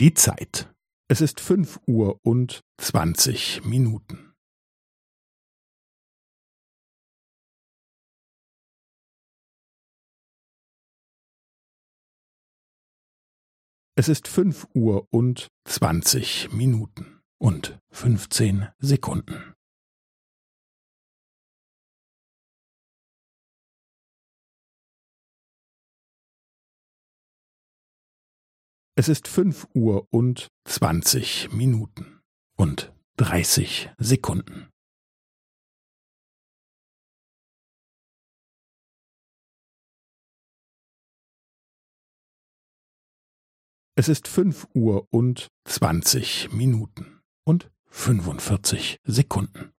Die Zeit. Es ist fünf Uhr und zwanzig Minuten. Es ist fünf Uhr und zwanzig Minuten und fünfzehn Sekunden. Es ist fünf Uhr und zwanzig Minuten und dreißig Sekunden. Es ist fünf Uhr und zwanzig Minuten und fünfundvierzig Sekunden.